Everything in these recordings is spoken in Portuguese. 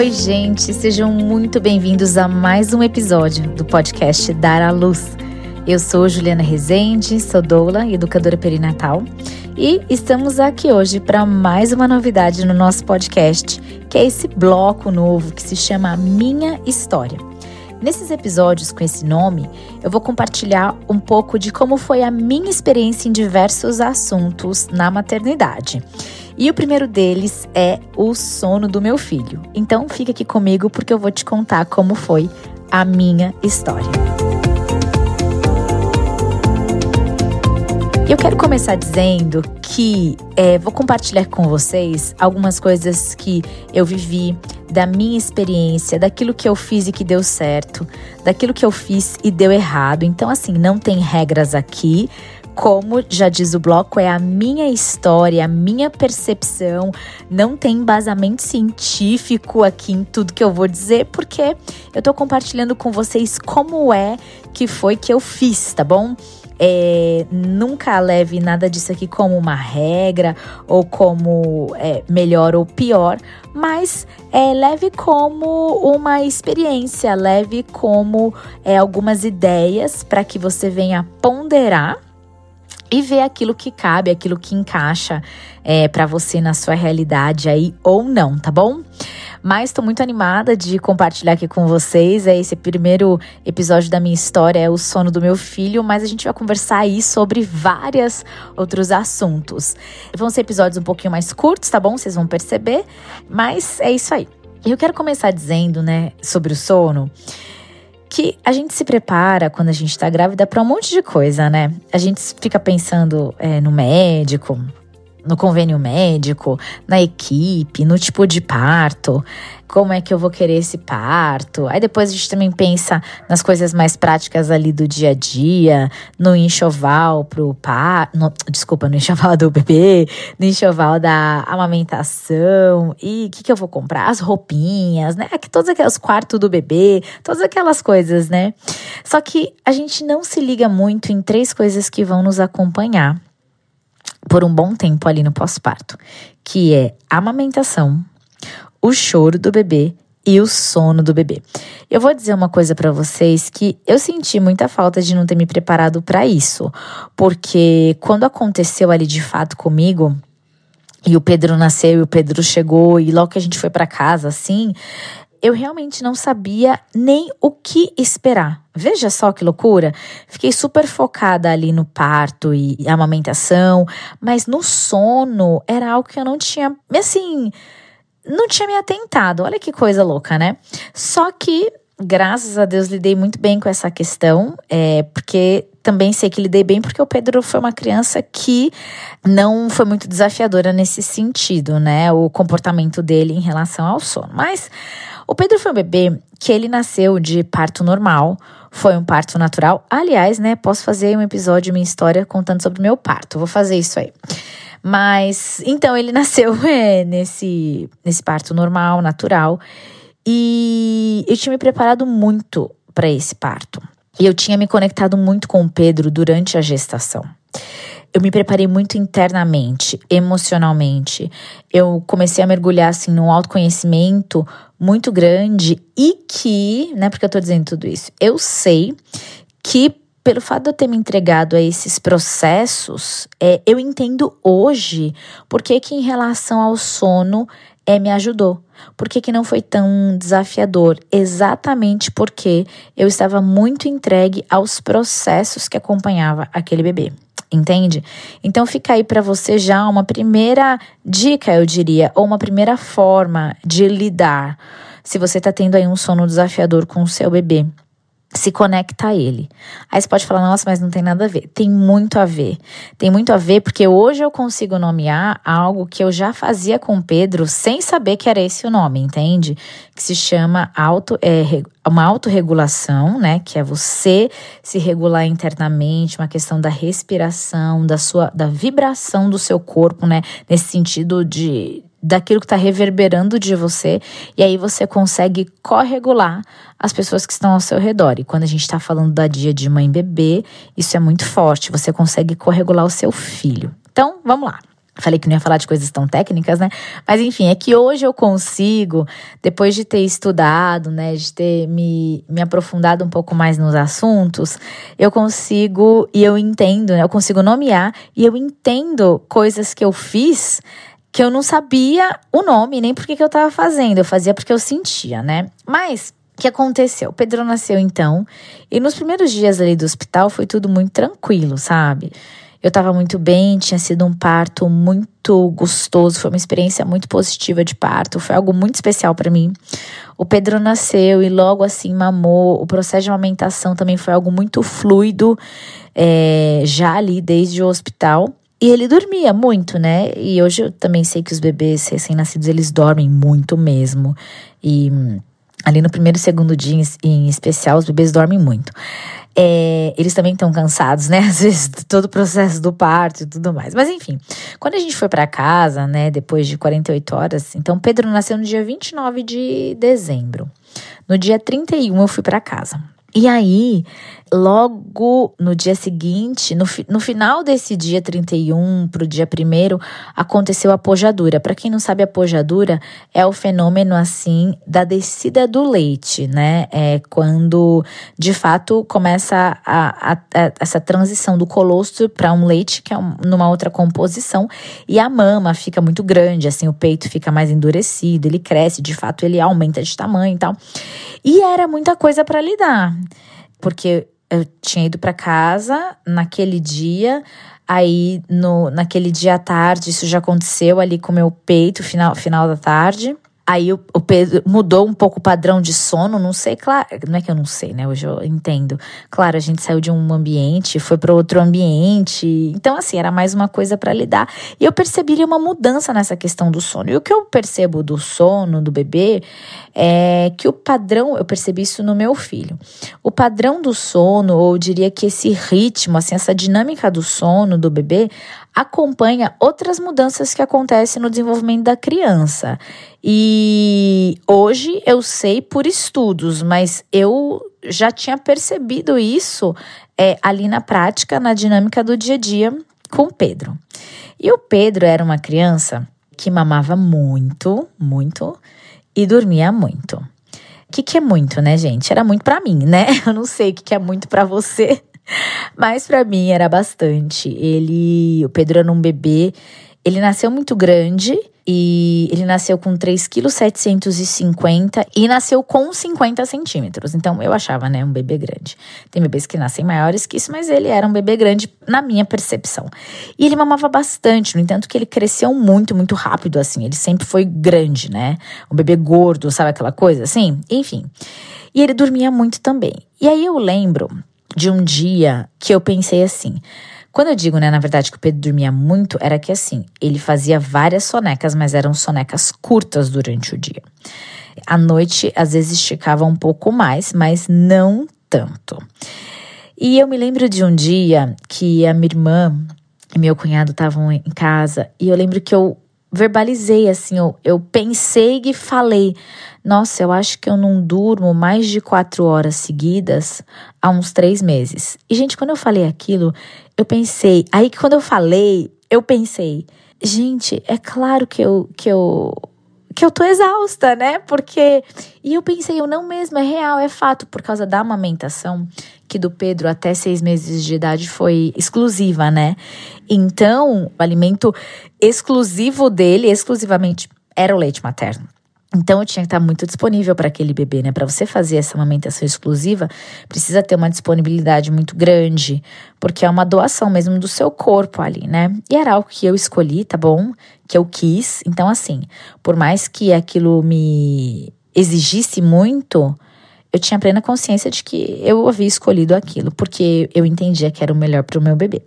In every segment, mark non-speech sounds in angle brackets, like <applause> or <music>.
Oi, gente, sejam muito bem-vindos a mais um episódio do podcast Dar à Luz. Eu sou Juliana Rezende, sou doula educadora perinatal, e estamos aqui hoje para mais uma novidade no nosso podcast, que é esse bloco novo que se chama Minha História. Nesses episódios com esse nome, eu vou compartilhar um pouco de como foi a minha experiência em diversos assuntos na maternidade. E o primeiro deles é o sono do meu filho. Então fica aqui comigo porque eu vou te contar como foi a minha história. Eu quero começar dizendo que é, vou compartilhar com vocês algumas coisas que eu vivi, da minha experiência, daquilo que eu fiz e que deu certo, daquilo que eu fiz e deu errado. Então, assim, não tem regras aqui. Como já diz o bloco, é a minha história, a minha percepção. Não tem embasamento científico aqui em tudo que eu vou dizer, porque eu tô compartilhando com vocês como é que foi que eu fiz, tá bom? É, nunca leve nada disso aqui como uma regra ou como é, melhor ou pior, mas é, leve como uma experiência, leve como é, algumas ideias para que você venha ponderar e ver aquilo que cabe, aquilo que encaixa é, para você na sua realidade aí ou não, tá bom? Mas estou muito animada de compartilhar aqui com vocês. É esse primeiro episódio da minha história, é o sono do meu filho, mas a gente vai conversar aí sobre vários outros assuntos. Vão ser episódios um pouquinho mais curtos, tá bom? Vocês vão perceber, mas é isso aí. Eu quero começar dizendo, né, sobre o sono que a gente se prepara quando a gente tá grávida para um monte de coisa, né? A gente fica pensando é, no médico, no convênio médico, na equipe, no tipo de parto, como é que eu vou querer esse parto. Aí depois a gente também pensa nas coisas mais práticas ali do dia a dia, no enxoval pro parto, desculpa, no enxoval do bebê, no enxoval da amamentação e o que, que eu vou comprar, as roupinhas, né? Que todos aqueles quartos do bebê, todas aquelas coisas, né? Só que a gente não se liga muito em três coisas que vão nos acompanhar por um bom tempo ali no pós-parto, que é a amamentação, o choro do bebê e o sono do bebê. Eu vou dizer uma coisa para vocês que eu senti muita falta de não ter me preparado para isso, porque quando aconteceu ali de fato comigo, e o Pedro nasceu e o Pedro chegou e logo que a gente foi para casa assim, eu realmente não sabia nem o que esperar. Veja só que loucura. Fiquei super focada ali no parto e amamentação, mas no sono era algo que eu não tinha, assim, não tinha me atentado. Olha que coisa louca, né? Só que, graças a Deus, lidei muito bem com essa questão, é, porque também sei que lidei bem porque o Pedro foi uma criança que não foi muito desafiadora nesse sentido, né? O comportamento dele em relação ao sono. Mas o Pedro foi um bebê que ele nasceu de parto normal, foi um parto natural. Aliás, né, posso fazer um episódio, minha história, contando sobre meu parto. Vou fazer isso aí. Mas, então, ele <laughs> nasceu é, nesse, nesse parto normal, natural. E eu tinha me preparado muito para esse parto. E eu tinha me conectado muito com o Pedro durante a gestação eu me preparei muito internamente, emocionalmente. Eu comecei a mergulhar assim num autoconhecimento muito grande e que, né, porque eu tô dizendo tudo isso, eu sei que pelo fato de eu ter me entregado a esses processos, é, eu entendo hoje por que, que em relação ao sono é, me ajudou. Por que, que não foi tão desafiador? Exatamente porque eu estava muito entregue aos processos que acompanhava aquele bebê entende? Então fica aí para você já uma primeira dica, eu diria, ou uma primeira forma de lidar se você está tendo aí um sono desafiador com o seu bebê se conecta a ele. Aí você pode falar, nossa, mas não tem nada a ver. Tem muito a ver. Tem muito a ver porque hoje eu consigo nomear algo que eu já fazia com Pedro sem saber que era esse o nome, entende? Que se chama auto, é, uma autorregulação, né? Que é você se regular internamente, uma questão da respiração, da sua da vibração do seu corpo, né? Nesse sentido de daquilo que está reverberando de você, e aí você consegue corregular as pessoas que estão ao seu redor. E quando a gente está falando da dia de mãe bebê, isso é muito forte, você consegue corregular o seu filho. Então, vamos lá. Falei que não ia falar de coisas tão técnicas, né? Mas enfim, é que hoje eu consigo, depois de ter estudado, né, de ter me, me aprofundado um pouco mais nos assuntos, eu consigo e eu entendo, né, eu consigo nomear e eu entendo coisas que eu fiz que eu não sabia o nome, nem porque que eu estava fazendo. Eu fazia porque eu sentia, né? Mas o que aconteceu? O Pedro nasceu então, e nos primeiros dias ali do hospital foi tudo muito tranquilo, sabe? Eu estava muito bem, tinha sido um parto muito gostoso, foi uma experiência muito positiva de parto, foi algo muito especial para mim. O Pedro nasceu e logo assim mamou. O processo de amamentação também foi algo muito fluido, é, já ali desde o hospital. E ele dormia muito, né? E hoje eu também sei que os bebês recém-nascidos eles dormem muito mesmo. E ali no primeiro e segundo dia em especial, os bebês dormem muito. É, eles também estão cansados, né? <laughs> Às vezes, todo o processo do parto e tudo mais. Mas enfim, quando a gente foi para casa, né, depois de 48 horas, então Pedro nasceu no dia 29 de dezembro. No dia 31 eu fui para casa. E aí, logo no dia seguinte, no, no final desse dia 31 para o dia 1 aconteceu a pojadura. Para quem não sabe, a pojadura é o fenômeno assim da descida do leite, né? É quando de fato começa a, a, a essa transição do colostro para um leite que é um, numa outra composição e a mama fica muito grande, assim, o peito fica mais endurecido, ele cresce, de fato ele aumenta de tamanho e tal. E era muita coisa para lidar, porque eu tinha ido para casa naquele dia, aí no, naquele dia à tarde, isso já aconteceu ali com o meu peito, final, final da tarde. Aí o, o, Pedro mudou um pouco o padrão de sono, não sei, claro, não é que eu não sei, né? Hoje eu entendo. Claro, a gente saiu de um ambiente, foi para outro ambiente. Então, assim, era mais uma coisa para lidar. E eu percebi uma mudança nessa questão do sono. E o que eu percebo do sono do bebê é que o padrão, eu percebi isso no meu filho. O padrão do sono, ou eu diria que esse ritmo, assim, essa dinâmica do sono do bebê, acompanha outras mudanças que acontecem no desenvolvimento da criança. E hoje eu sei por estudos, mas eu já tinha percebido isso é, ali na prática, na dinâmica do dia a dia com o Pedro. E o Pedro era uma criança que mamava muito, muito e dormia muito. O que, que é muito, né, gente? Era muito para mim, né? <laughs> Eu não sei o que, que é muito para você. Mas para mim era bastante. Ele, o Pedro era um bebê, ele nasceu muito grande e ele nasceu com 3,750 kg e nasceu com 50 centímetros. Então eu achava, né, um bebê grande. Tem bebês que nascem maiores que isso, mas ele era um bebê grande na minha percepção. E ele mamava bastante, no entanto que ele cresceu muito, muito rápido assim. Ele sempre foi grande, né? Um bebê gordo, sabe aquela coisa assim? Enfim. E ele dormia muito também. E aí eu lembro de um dia que eu pensei assim. Quando eu digo, né, na verdade, que o Pedro dormia muito, era que assim, ele fazia várias sonecas, mas eram sonecas curtas durante o dia. À noite, às vezes esticava um pouco mais, mas não tanto. E eu me lembro de um dia que a minha irmã e meu cunhado estavam em casa, e eu lembro que eu verbalizei assim, eu, eu pensei e falei: Nossa, eu acho que eu não durmo mais de quatro horas seguidas há uns três meses. E, gente, quando eu falei aquilo, eu pensei. Aí, quando eu falei, eu pensei: Gente, é claro que eu, que eu que eu tô exausta, né? Porque. E eu pensei, eu não mesmo, é real, é fato, por causa da amamentação, que do Pedro até seis meses de idade foi exclusiva, né? Então, o alimento exclusivo dele, exclusivamente, era o leite materno. Então eu tinha que estar muito disponível para aquele bebê, né? Para você fazer essa amamentação exclusiva, precisa ter uma disponibilidade muito grande, porque é uma doação mesmo do seu corpo ali, né? E era algo que eu escolhi, tá bom? Que eu quis. Então assim, por mais que aquilo me exigisse muito, eu tinha plena consciência de que eu havia escolhido aquilo, porque eu entendia que era o melhor para o meu bebê.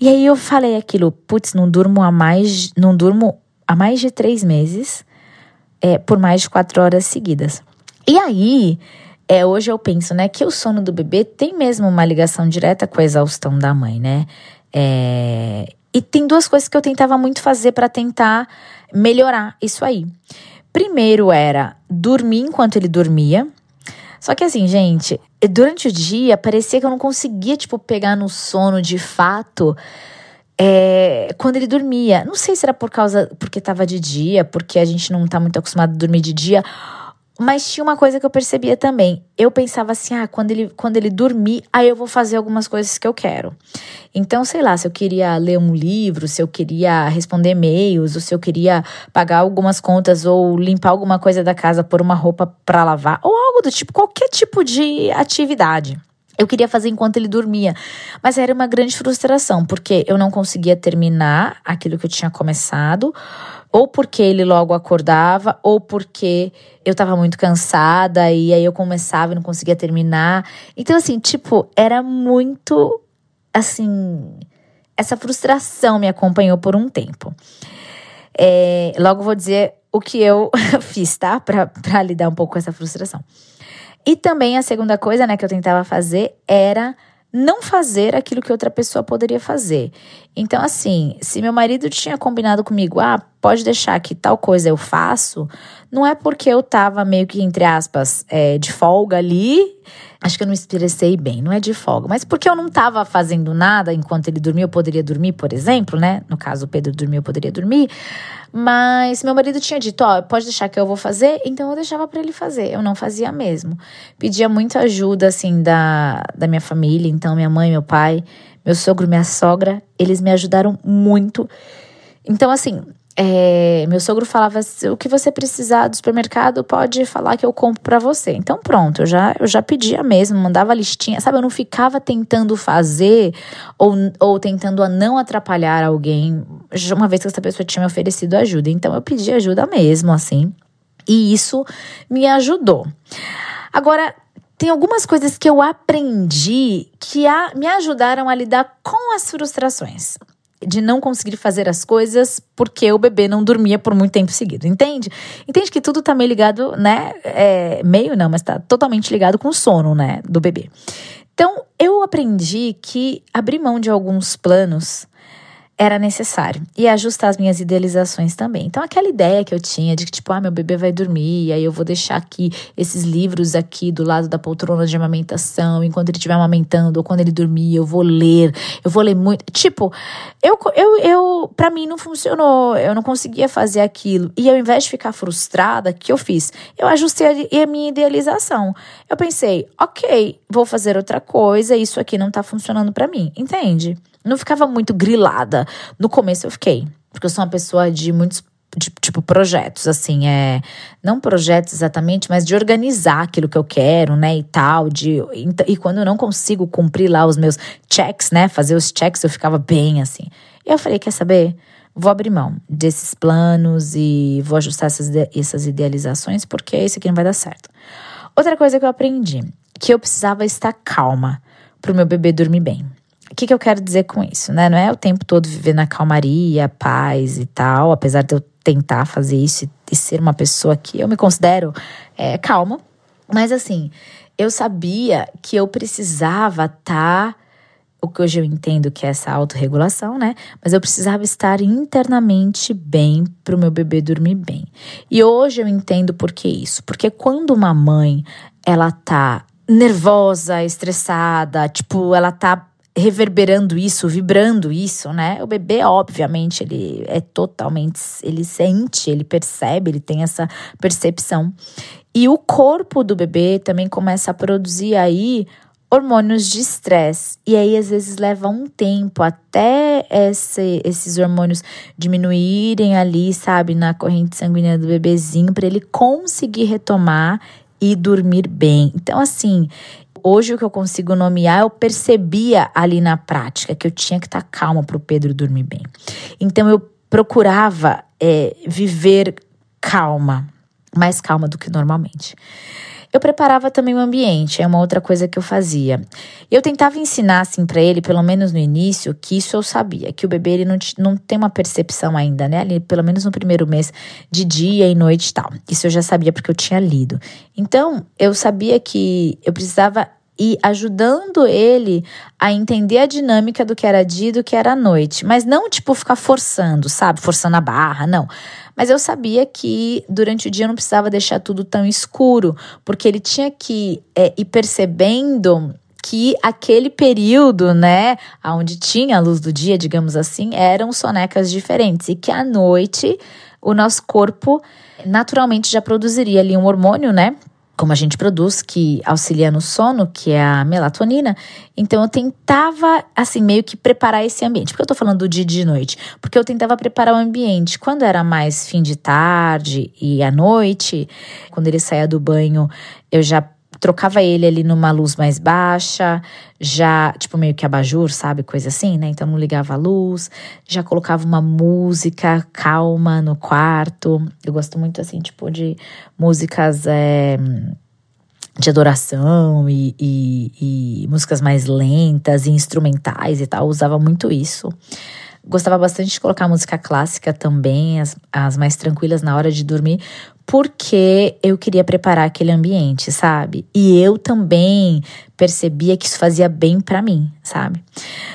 E aí eu falei aquilo, putz, não durmo há mais, não durmo há mais de três meses é, por mais de quatro horas seguidas. E aí, é, hoje eu penso, né, que o sono do bebê tem mesmo uma ligação direta com a exaustão da mãe, né? É, e tem duas coisas que eu tentava muito fazer para tentar melhorar isso aí. Primeiro era dormir enquanto ele dormia. Só que assim, gente, durante o dia parecia que eu não conseguia, tipo, pegar no sono de fato é, quando ele dormia. Não sei se era por causa porque estava de dia, porque a gente não está muito acostumado a dormir de dia. Mas tinha uma coisa que eu percebia também. Eu pensava assim: ah, quando ele, quando ele dormir, aí eu vou fazer algumas coisas que eu quero. Então, sei lá, se eu queria ler um livro, se eu queria responder e-mails, ou se eu queria pagar algumas contas, ou limpar alguma coisa da casa, pôr uma roupa para lavar, ou algo do tipo, qualquer tipo de atividade. Eu queria fazer enquanto ele dormia, mas era uma grande frustração, porque eu não conseguia terminar aquilo que eu tinha começado, ou porque ele logo acordava, ou porque eu tava muito cansada e aí eu começava e não conseguia terminar. Então, assim, tipo, era muito assim. Essa frustração me acompanhou por um tempo. É, logo vou dizer o que eu <laughs> fiz, tá? Pra lidar um pouco com essa frustração. E também a segunda coisa, né, que eu tentava fazer era não fazer aquilo que outra pessoa poderia fazer. Então, assim, se meu marido tinha combinado comigo, ah, pode deixar que tal coisa eu faço, não é porque eu tava meio que, entre aspas, é, de folga ali. Acho que eu não expressei bem, não é de folga, mas porque eu não tava fazendo nada enquanto ele dormia, eu poderia dormir, por exemplo, né? No caso, o Pedro dormiu, eu poderia dormir. Mas meu marido tinha dito: Ó, oh, pode deixar que eu vou fazer, então eu deixava para ele fazer. Eu não fazia mesmo. Pedia muita ajuda, assim, da, da minha família, então minha mãe, meu pai, meu sogro, minha sogra, eles me ajudaram muito. Então, assim, é, meu sogro falava o que você precisar do supermercado pode falar que eu compro para você. Então pronto, eu já eu já pedia mesmo, mandava listinha, sabe? Eu não ficava tentando fazer ou, ou tentando a não atrapalhar alguém, uma vez que essa pessoa tinha me oferecido ajuda. Então eu pedi ajuda mesmo, assim. E isso me ajudou. Agora, tem algumas coisas que eu aprendi que a, me ajudaram a lidar com as frustrações de não conseguir fazer as coisas porque o bebê não dormia por muito tempo seguido, entende? Entende que tudo tá meio ligado, né? É, meio não, mas tá totalmente ligado com o sono, né? Do bebê. Então, eu aprendi que abrir mão de alguns planos era necessário. E ajustar as minhas idealizações também. Então, aquela ideia que eu tinha de que, tipo, ah, meu bebê vai dormir, e aí eu vou deixar aqui esses livros aqui do lado da poltrona de amamentação, enquanto ele estiver amamentando, ou quando ele dormir, eu vou ler, eu vou ler muito. Tipo, eu, eu, eu para mim não funcionou, eu não conseguia fazer aquilo. E ao invés de ficar frustrada, o que eu fiz? Eu ajustei a, a minha idealização. Eu pensei, ok, vou fazer outra coisa, isso aqui não tá funcionando para mim, entende? Não ficava muito grilada. No começo eu fiquei, porque eu sou uma pessoa de muitos de, tipo projetos assim é não projetos exatamente mas de organizar aquilo que eu quero né e tal de e, quando eu não consigo cumprir lá os meus checks né fazer os checks eu ficava bem assim. E eu falei quer saber? Vou abrir mão desses planos e vou ajustar essas, essas idealizações porque isso aqui não vai dar certo. Outra coisa que eu aprendi que eu precisava estar calma para o meu bebê dormir bem o que, que eu quero dizer com isso, né? Não é o tempo todo viver na calmaria, paz e tal, apesar de eu tentar fazer isso e ser uma pessoa que eu me considero é, calma. Mas assim, eu sabia que eu precisava estar. Tá, o que hoje eu entendo que é essa autorregulação, né? Mas eu precisava estar internamente bem para o meu bebê dormir bem. E hoje eu entendo por que isso. Porque quando uma mãe ela tá nervosa, estressada, tipo, ela tá reverberando isso, vibrando isso, né? O bebê, obviamente, ele é totalmente, ele sente, ele percebe, ele tem essa percepção. E o corpo do bebê também começa a produzir aí hormônios de estresse. E aí, às vezes, leva um tempo até esse, esses hormônios diminuírem ali, sabe, na corrente sanguínea do bebezinho, para ele conseguir retomar e dormir bem. Então, assim, hoje o que eu consigo nomear, eu percebia ali na prática que eu tinha que estar calma para o Pedro dormir bem. Então eu procurava é, viver calma, mais calma do que normalmente. Eu preparava também o ambiente, é uma outra coisa que eu fazia. Eu tentava ensinar assim para ele, pelo menos no início, que isso eu sabia, que o bebê ele não, não tem uma percepção ainda, né? Ali, pelo menos no primeiro mês, de dia e noite e tal. Isso eu já sabia porque eu tinha lido. Então, eu sabia que eu precisava ir ajudando ele a entender a dinâmica do que era dia e do que era noite. Mas não, tipo, ficar forçando, sabe? Forçando a barra, não. Mas eu sabia que durante o dia eu não precisava deixar tudo tão escuro, porque ele tinha que é, ir percebendo que aquele período, né, onde tinha a luz do dia, digamos assim, eram sonecas diferentes e que à noite o nosso corpo naturalmente já produziria ali um hormônio, né, como a gente produz, que auxilia no sono, que é a melatonina. Então eu tentava, assim, meio que preparar esse ambiente. Por que eu tô falando do dia e de noite? Porque eu tentava preparar o ambiente. Quando era mais fim de tarde e à noite, quando ele saía do banho, eu já trocava ele ali numa luz mais baixa, já, tipo, meio que abajur, sabe? Coisa assim, né? Então não ligava a luz, já colocava uma música calma no quarto. Eu gosto muito, assim, tipo, de músicas. É, de adoração e, e, e músicas mais lentas e instrumentais e tal, usava muito isso. Gostava bastante de colocar música clássica também, as, as mais tranquilas na hora de dormir, porque eu queria preparar aquele ambiente, sabe? E eu também percebia que isso fazia bem para mim, sabe?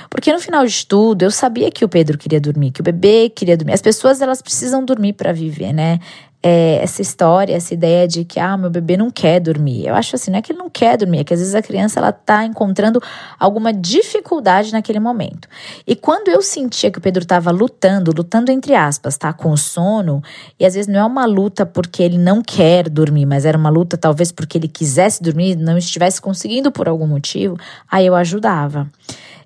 Porque no final de tudo, eu sabia que o Pedro queria dormir, que o bebê queria dormir. As pessoas elas precisam dormir para viver, né? É, essa história, essa ideia de que, ah, meu bebê não quer dormir. Eu acho assim, não é que ele não quer dormir, é que às vezes a criança, ela tá encontrando alguma dificuldade naquele momento. E quando eu sentia que o Pedro estava lutando, lutando entre aspas, tá, com sono, e às vezes não é uma luta porque ele não quer dormir, mas era uma luta talvez porque ele quisesse dormir, não estivesse conseguindo por algum motivo, aí eu ajudava.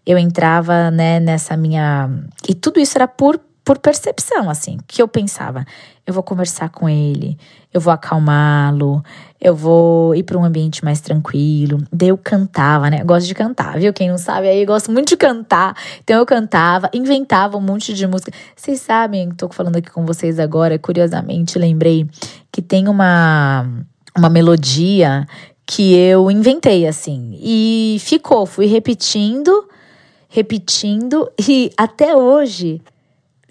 Eu entrava, né, nessa minha... E tudo isso era por por percepção, assim, que eu pensava, eu vou conversar com ele, eu vou acalmá-lo, eu vou ir para um ambiente mais tranquilo. Daí eu cantava, né? Eu gosto de cantar, viu? Quem não sabe aí, gosto muito de cantar. Então eu cantava, inventava um monte de música. Vocês sabem, tô falando aqui com vocês agora, curiosamente lembrei que tem uma uma melodia que eu inventei assim e ficou, fui repetindo, repetindo e até hoje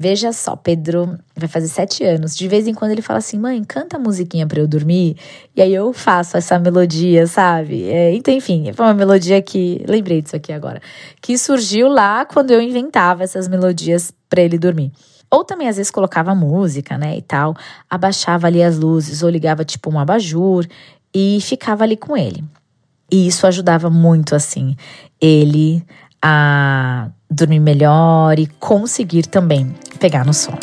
Veja só, Pedro vai fazer sete anos. De vez em quando ele fala assim: mãe, canta a musiquinha pra eu dormir. E aí eu faço essa melodia, sabe? É, então, enfim, foi uma melodia que. Lembrei disso aqui agora. Que surgiu lá quando eu inventava essas melodias para ele dormir. Ou também, às vezes, colocava música, né, e tal, abaixava ali as luzes, ou ligava tipo um abajur e ficava ali com ele. E isso ajudava muito, assim, ele a dormir melhor e conseguir também pegar no sono.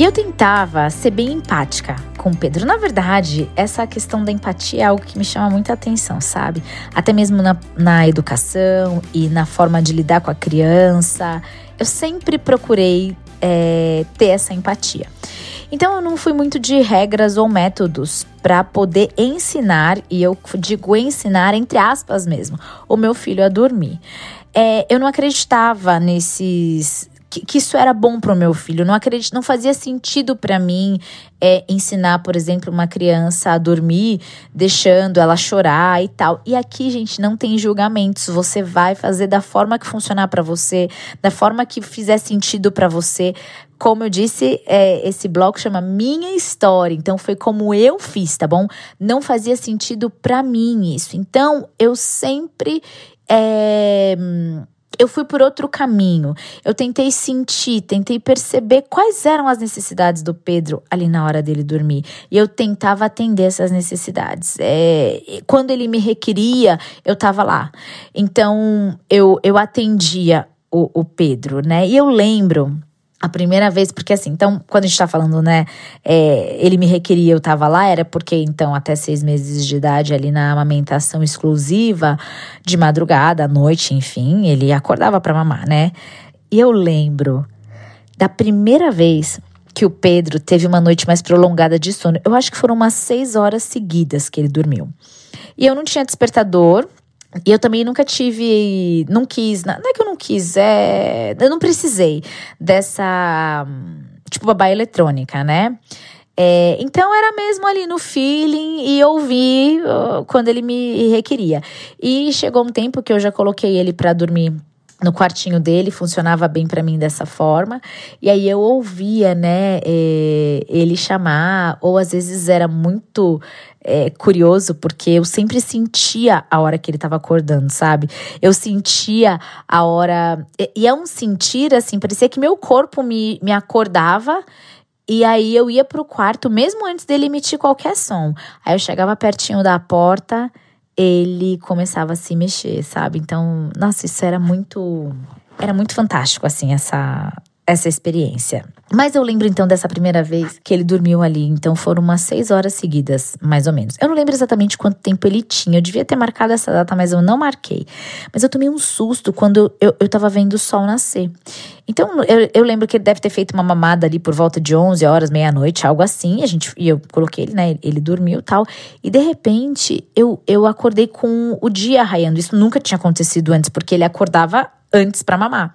E eu tentava ser bem empática com o Pedro. Na verdade, essa questão da empatia é algo que me chama muita atenção, sabe? Até mesmo na, na educação e na forma de lidar com a criança. Eu sempre procurei é, ter essa empatia. Então eu não fui muito de regras ou métodos para poder ensinar, e eu digo ensinar entre aspas mesmo, o meu filho a dormir. É, eu não acreditava nesses que, que, isso era bom para o meu filho. Não acredito, não fazia sentido para mim é, ensinar, por exemplo, uma criança a dormir, deixando ela chorar e tal. E aqui, gente, não tem julgamentos. Você vai fazer da forma que funcionar para você, da forma que fizer sentido para você. Como eu disse, é, esse bloco chama Minha História. Então, foi como eu fiz, tá bom? Não fazia sentido para mim isso. Então, eu sempre. É, eu fui por outro caminho. Eu tentei sentir, tentei perceber quais eram as necessidades do Pedro ali na hora dele dormir. E eu tentava atender essas necessidades. É, quando ele me requeria, eu estava lá. Então, eu, eu atendia o, o Pedro, né? E eu lembro a primeira vez, porque assim, então, quando a gente tá falando, né, é, ele me requeria, eu tava lá, era porque, então, até seis meses de idade, ali na amamentação exclusiva, de madrugada, à noite, enfim, ele acordava pra mamar, né? E eu lembro da primeira vez que o Pedro teve uma noite mais prolongada de sono. Eu acho que foram umas seis horas seguidas que ele dormiu. E eu não tinha despertador, eu também nunca tive, não quis, não é que eu não quis, é, eu não precisei dessa, tipo, babá eletrônica, né? É, então era mesmo ali no feeling e ouvir quando ele me requeria. E chegou um tempo que eu já coloquei ele para dormir no quartinho dele, funcionava bem para mim dessa forma. E aí eu ouvia, né, é, ele chamar, ou às vezes era muito é, curioso, porque eu sempre sentia a hora que ele estava acordando, sabe? Eu sentia a hora. E é um sentir assim, parecia que meu corpo me, me acordava E aí eu ia pro quarto mesmo antes dele emitir qualquer som. Aí eu chegava pertinho da porta, ele começava a se mexer, sabe? Então, nossa, isso era muito era muito fantástico assim essa essa experiência. Mas eu lembro então dessa primeira vez que ele dormiu ali. Então foram umas seis horas seguidas, mais ou menos. Eu não lembro exatamente quanto tempo ele tinha. Eu devia ter marcado essa data, mas eu não marquei. Mas eu tomei um susto quando eu, eu tava vendo o sol nascer. Então eu, eu lembro que ele deve ter feito uma mamada ali por volta de 11 horas, meia-noite, algo assim. A gente, e eu coloquei ele, né? Ele dormiu tal. E de repente eu, eu acordei com o dia raiando. Isso nunca tinha acontecido antes, porque ele acordava antes para mamar.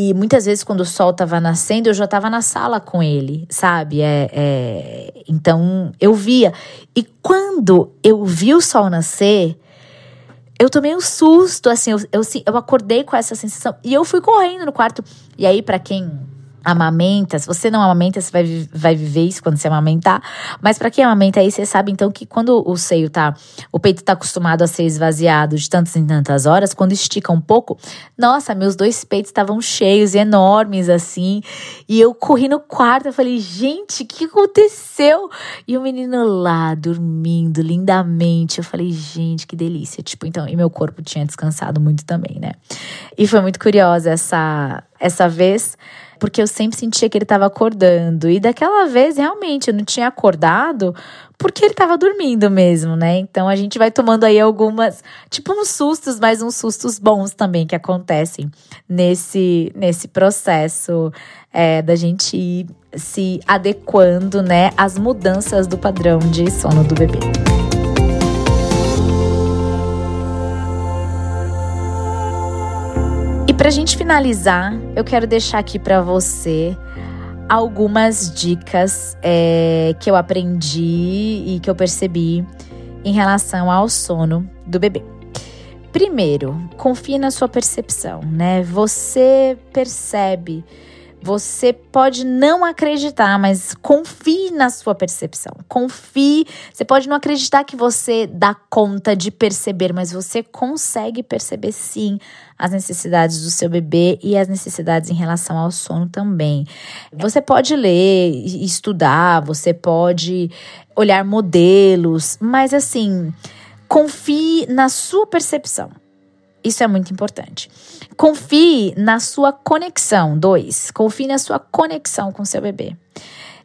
E muitas vezes, quando o sol estava nascendo, eu já estava na sala com ele, sabe? É, é, então, eu via. E quando eu vi o sol nascer, eu tomei um susto, assim, eu, eu, eu acordei com essa sensação. E eu fui correndo no quarto. E aí, para quem amamenta, se você não amamenta, você vai, vai viver isso quando você amamentar. Mas para quem amamenta aí, você sabe então que quando o seio tá, o peito tá acostumado a ser esvaziado de tantas em tantas horas, quando estica um pouco, nossa, meus dois peitos estavam cheios e enormes assim. E eu corri no quarto, eu falei, gente, o que aconteceu? E o menino lá dormindo lindamente. Eu falei, gente, que delícia. Tipo, então, e meu corpo tinha descansado muito também, né? E foi muito curiosa essa essa vez porque eu sempre sentia que ele estava acordando. E daquela vez, realmente, eu não tinha acordado porque ele estava dormindo mesmo, né? Então a gente vai tomando aí algumas, tipo uns sustos, mas uns sustos bons também que acontecem nesse, nesse processo é, da gente ir se adequando, né, às mudanças do padrão de sono do bebê. Pra gente finalizar, eu quero deixar aqui para você algumas dicas é, que eu aprendi e que eu percebi em relação ao sono do bebê. Primeiro, confie na sua percepção, né? Você percebe você pode não acreditar, mas confie na sua percepção. Confie. Você pode não acreditar que você dá conta de perceber, mas você consegue perceber sim as necessidades do seu bebê e as necessidades em relação ao sono também. Você pode ler, estudar, você pode olhar modelos, mas assim, confie na sua percepção. Isso é muito importante. Confie na sua conexão. Dois, confie na sua conexão com seu bebê.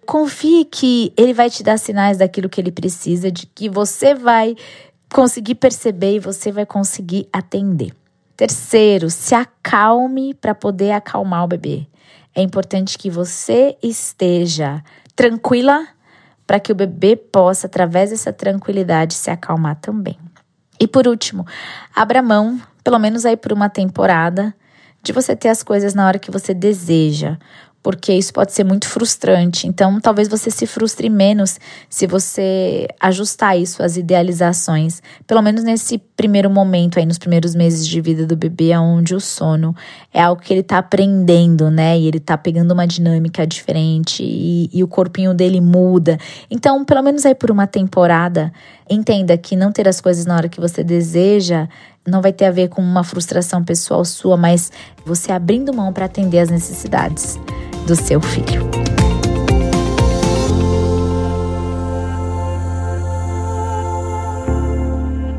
Confie que ele vai te dar sinais daquilo que ele precisa, de que você vai conseguir perceber e você vai conseguir atender. Terceiro, se acalme para poder acalmar o bebê. É importante que você esteja tranquila para que o bebê possa, através dessa tranquilidade, se acalmar também. E por último, abra mão pelo menos aí por uma temporada, de você ter as coisas na hora que você deseja, porque isso pode ser muito frustrante. Então, talvez você se frustre menos se você ajustar isso às idealizações, pelo menos nesse primeiro momento aí nos primeiros meses de vida do bebê, onde o sono é algo que ele está aprendendo, né? E ele está pegando uma dinâmica diferente e, e o corpinho dele muda. Então, pelo menos aí por uma temporada, entenda que não ter as coisas na hora que você deseja não vai ter a ver com uma frustração pessoal sua, mas você abrindo mão para atender as necessidades do seu filho.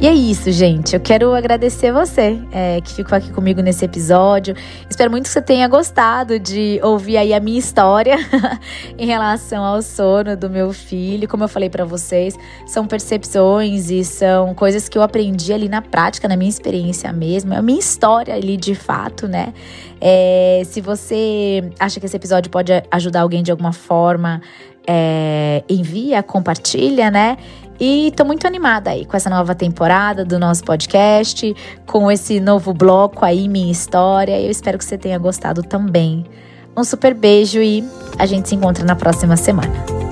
E é isso, gente. Eu quero agradecer você é, que ficou aqui comigo nesse episódio. Espero muito que você tenha gostado de ouvir aí a minha história <laughs> em relação ao sono do meu filho. Como eu falei para vocês, são percepções e são coisas que eu aprendi ali na prática, na minha experiência mesmo. É a minha história ali de fato, né? É, se você acha que esse episódio pode ajudar alguém de alguma forma, é, envia, compartilha, né? E tô muito animada aí com essa nova temporada do nosso podcast, com esse novo bloco aí, minha história. Eu espero que você tenha gostado também. Um super beijo e a gente se encontra na próxima semana.